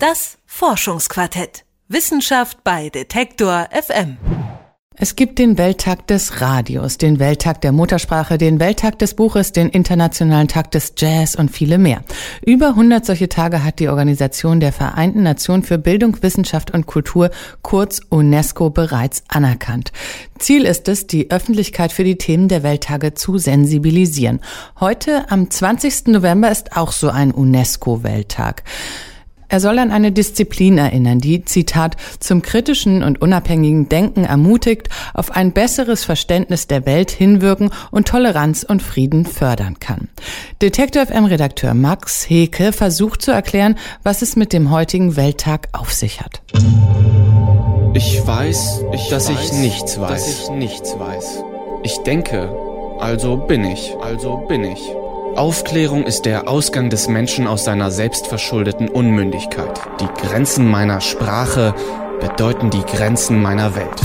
Das Forschungsquartett. Wissenschaft bei Detektor FM. Es gibt den Welttag des Radios, den Welttag der Muttersprache, den Welttag des Buches, den Internationalen Tag des Jazz und viele mehr. Über 100 solche Tage hat die Organisation der Vereinten Nationen für Bildung, Wissenschaft und Kultur, kurz UNESCO, bereits anerkannt. Ziel ist es, die Öffentlichkeit für die Themen der Welttage zu sensibilisieren. Heute, am 20. November, ist auch so ein UNESCO-Welttag. Er soll an eine Disziplin erinnern, die, Zitat, zum kritischen und unabhängigen Denken ermutigt, auf ein besseres Verständnis der Welt hinwirken und Toleranz und Frieden fördern kann. Detektor FM-Redakteur Max Heke versucht zu erklären, was es mit dem heutigen Welttag auf sich hat. Ich weiß, ich dass weiß, ich nichts weiß. Dass ich nichts weiß. Ich denke, also bin ich, also bin ich. Aufklärung ist der Ausgang des Menschen aus seiner selbstverschuldeten Unmündigkeit. Die Grenzen meiner Sprache bedeuten die Grenzen meiner Welt.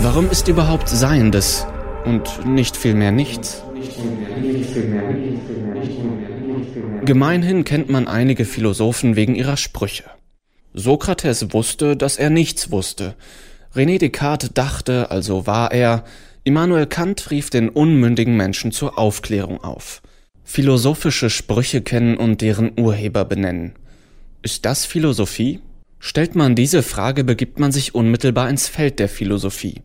Warum ist überhaupt Seiendes und nicht vielmehr nichts? Gemeinhin kennt man einige Philosophen wegen ihrer Sprüche. Sokrates wusste, dass er nichts wusste. René Descartes dachte, also war er, Immanuel Kant rief den unmündigen Menschen zur Aufklärung auf. Philosophische Sprüche kennen und deren Urheber benennen. Ist das Philosophie? Stellt man diese Frage, begibt man sich unmittelbar ins Feld der Philosophie.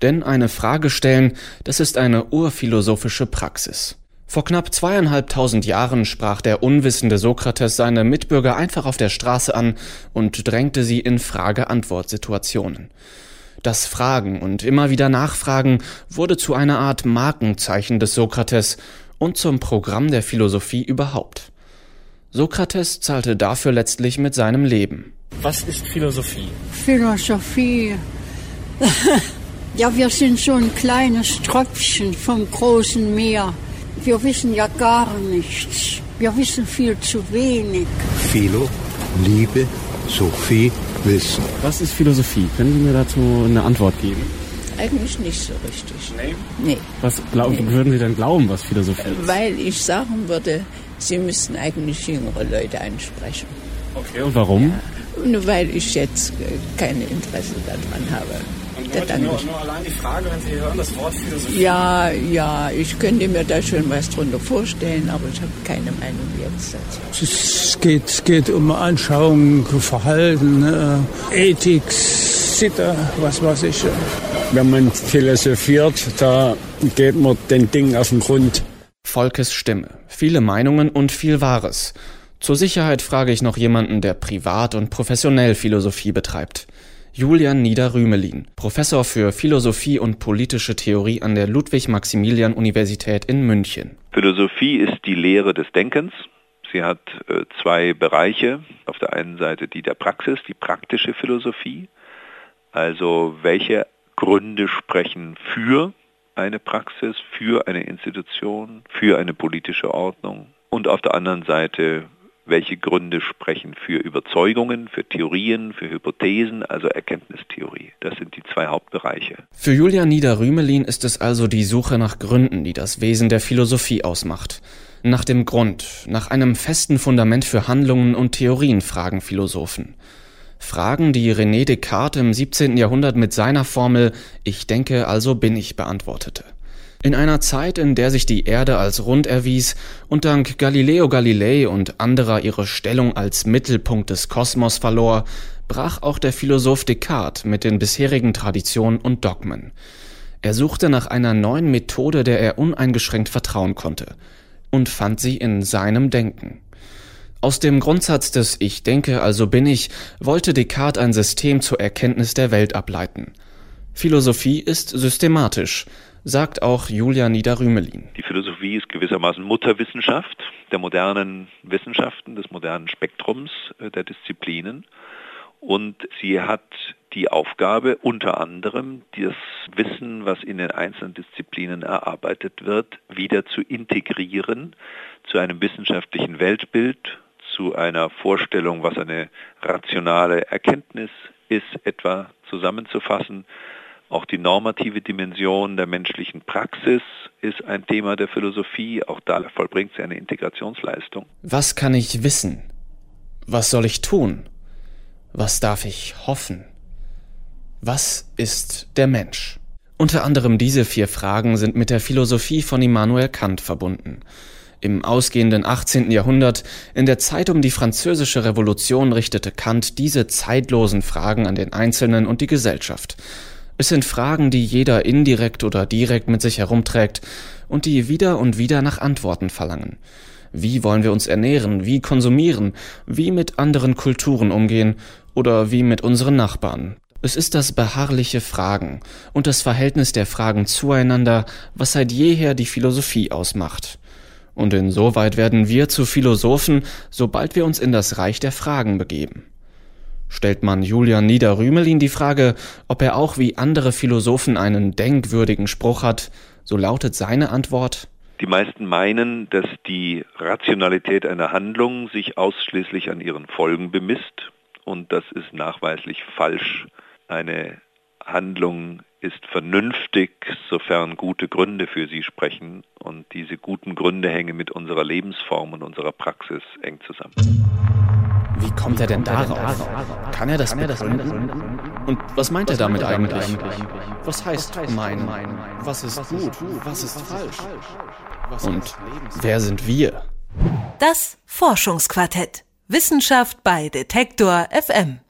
Denn eine Frage stellen, das ist eine urphilosophische Praxis. Vor knapp zweieinhalbtausend Jahren sprach der unwissende Sokrates seine Mitbürger einfach auf der Straße an und drängte sie in Frage-Antwort-Situationen. Das Fragen und immer wieder Nachfragen wurde zu einer Art Markenzeichen des Sokrates und zum Programm der Philosophie überhaupt. Sokrates zahlte dafür letztlich mit seinem Leben. Was ist Philosophie? Philosophie. ja, wir sind so ein kleines Tröpfchen vom großen Meer. Wir wissen ja gar nichts. Wir wissen viel zu wenig. Philo, Liebe, Sophie, Wissen. Was ist Philosophie? Können Sie mir dazu eine Antwort geben? Eigentlich nicht so richtig. Nee? Nee. Was glaub, nee. würden Sie denn glauben, was Philosophie ist? Weil ich sagen würde, Sie müssen eigentlich jüngere Leute ansprechen. Okay, und warum? Ja, nur weil ich jetzt kein Interesse daran habe. Und nur, nur, allein die Frage, wenn Sie hören, das Wort Philosophie. Ja, ja, ich könnte mir da schon was drunter vorstellen, aber ich habe keine Meinung jetzt dazu. Es geht, geht um Anschauung, Verhalten, äh, Ethik, Sitte, was weiß ich. Wenn man philosophiert, da geht man den Dingen auf den Grund. Volkes Stimme. Viele Meinungen und viel Wahres. Zur Sicherheit frage ich noch jemanden, der privat und professionell Philosophie betreibt. Julian Nieder-Rümelin, Professor für Philosophie und politische Theorie an der Ludwig-Maximilian-Universität in München. Philosophie ist die Lehre des Denkens. Sie hat äh, zwei Bereiche. Auf der einen Seite die der Praxis, die praktische Philosophie. Also welche Gründe sprechen für eine Praxis, für eine Institution, für eine politische Ordnung. Und auf der anderen Seite welche Gründe sprechen für Überzeugungen, für Theorien, für Hypothesen, also Erkenntnistheorie. Das sind die zwei Hauptbereiche. Für Julian Nieder-Rümelin ist es also die Suche nach Gründen, die das Wesen der Philosophie ausmacht. Nach dem Grund, nach einem festen Fundament für Handlungen und Theorien fragen Philosophen. Fragen, die René Descartes im 17. Jahrhundert mit seiner Formel Ich denke, also bin ich beantwortete. In einer Zeit, in der sich die Erde als rund erwies und dank Galileo Galilei und anderer ihre Stellung als Mittelpunkt des Kosmos verlor, brach auch der Philosoph Descartes mit den bisherigen Traditionen und Dogmen. Er suchte nach einer neuen Methode, der er uneingeschränkt vertrauen konnte, und fand sie in seinem Denken. Aus dem Grundsatz des Ich denke, also bin ich, wollte Descartes ein System zur Erkenntnis der Welt ableiten. Philosophie ist systematisch, sagt auch Julia Niederrümelin. Die Philosophie ist gewissermaßen Mutterwissenschaft der modernen Wissenschaften, des modernen Spektrums äh, der Disziplinen. Und sie hat die Aufgabe, unter anderem das Wissen, was in den einzelnen Disziplinen erarbeitet wird, wieder zu integrieren zu einem wissenschaftlichen Weltbild, zu einer Vorstellung, was eine rationale Erkenntnis ist, etwa zusammenzufassen, auch die normative Dimension der menschlichen Praxis ist ein Thema der Philosophie. Auch da vollbringt sie eine Integrationsleistung. Was kann ich wissen? Was soll ich tun? Was darf ich hoffen? Was ist der Mensch? Unter anderem diese vier Fragen sind mit der Philosophie von Immanuel Kant verbunden. Im ausgehenden 18. Jahrhundert, in der Zeit um die französische Revolution, richtete Kant diese zeitlosen Fragen an den Einzelnen und die Gesellschaft. Es sind Fragen, die jeder indirekt oder direkt mit sich herumträgt und die wieder und wieder nach Antworten verlangen. Wie wollen wir uns ernähren? Wie konsumieren? Wie mit anderen Kulturen umgehen? Oder wie mit unseren Nachbarn? Es ist das beharrliche Fragen und das Verhältnis der Fragen zueinander, was seit jeher die Philosophie ausmacht. Und insoweit werden wir zu Philosophen, sobald wir uns in das Reich der Fragen begeben. Stellt man Julian Niederrümelin die Frage, ob er auch wie andere Philosophen einen denkwürdigen Spruch hat, so lautet seine Antwort Die meisten meinen, dass die Rationalität einer Handlung sich ausschließlich an ihren Folgen bemisst und das ist nachweislich falsch. Eine Handlung ist vernünftig, sofern gute Gründe für sie sprechen. Und diese guten Gründe hängen mit unserer Lebensform und unserer Praxis eng zusammen. Wie kommt er denn darauf? Kann er das begründen? Und was meint er damit eigentlich? Was heißt meinen? Was ist gut? Was ist falsch? Und wer sind wir? Das Forschungsquartett. Wissenschaft bei Detektor FM.